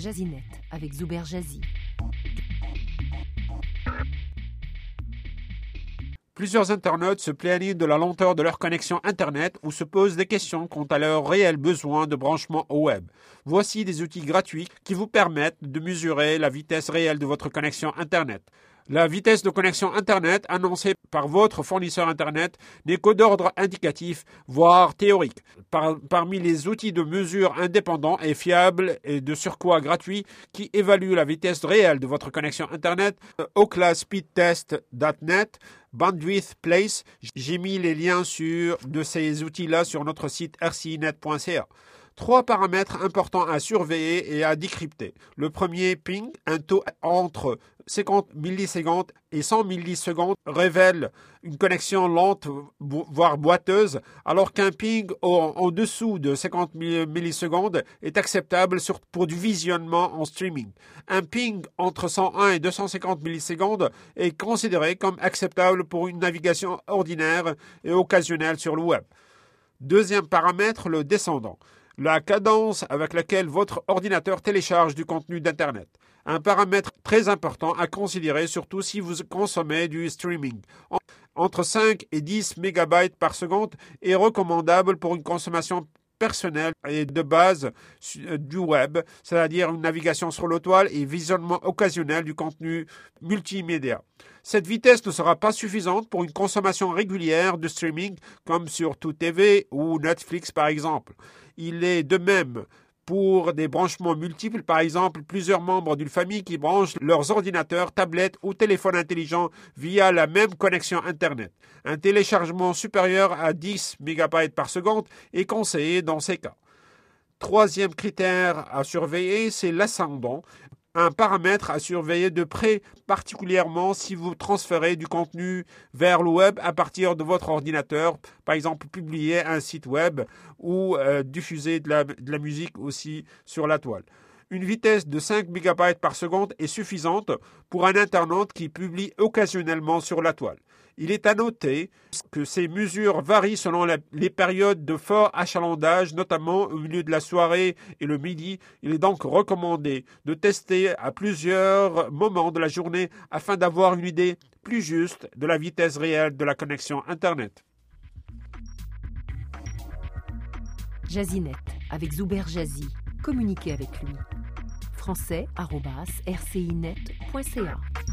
Jazinet avec Zuber Jazzy. Plusieurs internautes se plaignent de la lenteur de leur connexion Internet ou se posent des questions quant à leur réel besoin de branchement au web. Voici des outils gratuits qui vous permettent de mesurer la vitesse réelle de votre connexion Internet. La vitesse de connexion Internet annoncée par votre fournisseur Internet n'est qu'au d'ordre indicatif, voire théorique. parmi les outils de mesure indépendants et fiables et de surcroît gratuits qui évaluent la vitesse réelle de votre connexion Internet, oclaspeedtest.net, Bandwidth Place, j'ai mis les liens sur, de ces outils-là sur notre site rcinet.ca. Trois paramètres importants à surveiller et à décrypter. Le premier, ping, un taux entre 50 millisecondes et 100 millisecondes révèle une connexion lente, voire boiteuse, alors qu'un ping en, dessous de 50 millisecondes est acceptable pour du visionnement en streaming. Un ping entre 101 et 250 millisecondes est considéré comme acceptable pour une navigation ordinaire et occasionnelle sur le web. Deuxième paramètre, le descendant la cadence avec laquelle votre ordinateur télécharge du contenu d'Internet. Un paramètre très important à considérer, surtout si vous consommez du streaming. Entre 5 et 10 MB par seconde est recommandable pour une consommation personnelle et de base euh, du web, c'est-à-dire une navigation sur le toile et visionnement occasionnel du contenu multimédia. Cette vitesse ne sera pas suffisante pour une consommation régulière de streaming comme sur TV ou Netflix par exemple. Il est de même pour des branchements multiples, par exemple plusieurs membres d'une famille qui branchent leurs ordinateurs, tablettes ou téléphones intelligents via la même connexion Internet. Un téléchargement supérieur à 10 MB par seconde est conseillé dans ces cas. Troisième critère à surveiller, c'est l'ascendant un paramètre à surveiller de près, particulièrement si vous transférez du contenu vers le web à partir de votre ordinateur, par exemple publier un site web ou euh, diffuser de la, de la musique aussi sur la toile. Une vitesse de 5 MB par seconde est suffisante pour un internaute qui publie occasionnellement sur la toile. Il est à noter que ces mesures varient selon les périodes de fort achalandage, notamment au milieu de la soirée et le midi. Il est donc recommandé de tester à plusieurs moments de la journée afin d'avoir une idée plus juste de la vitesse réelle de la connexion Internet. Jazinet avec Zuber Jazzy. Communiquez avec lui. français.rcinet.ca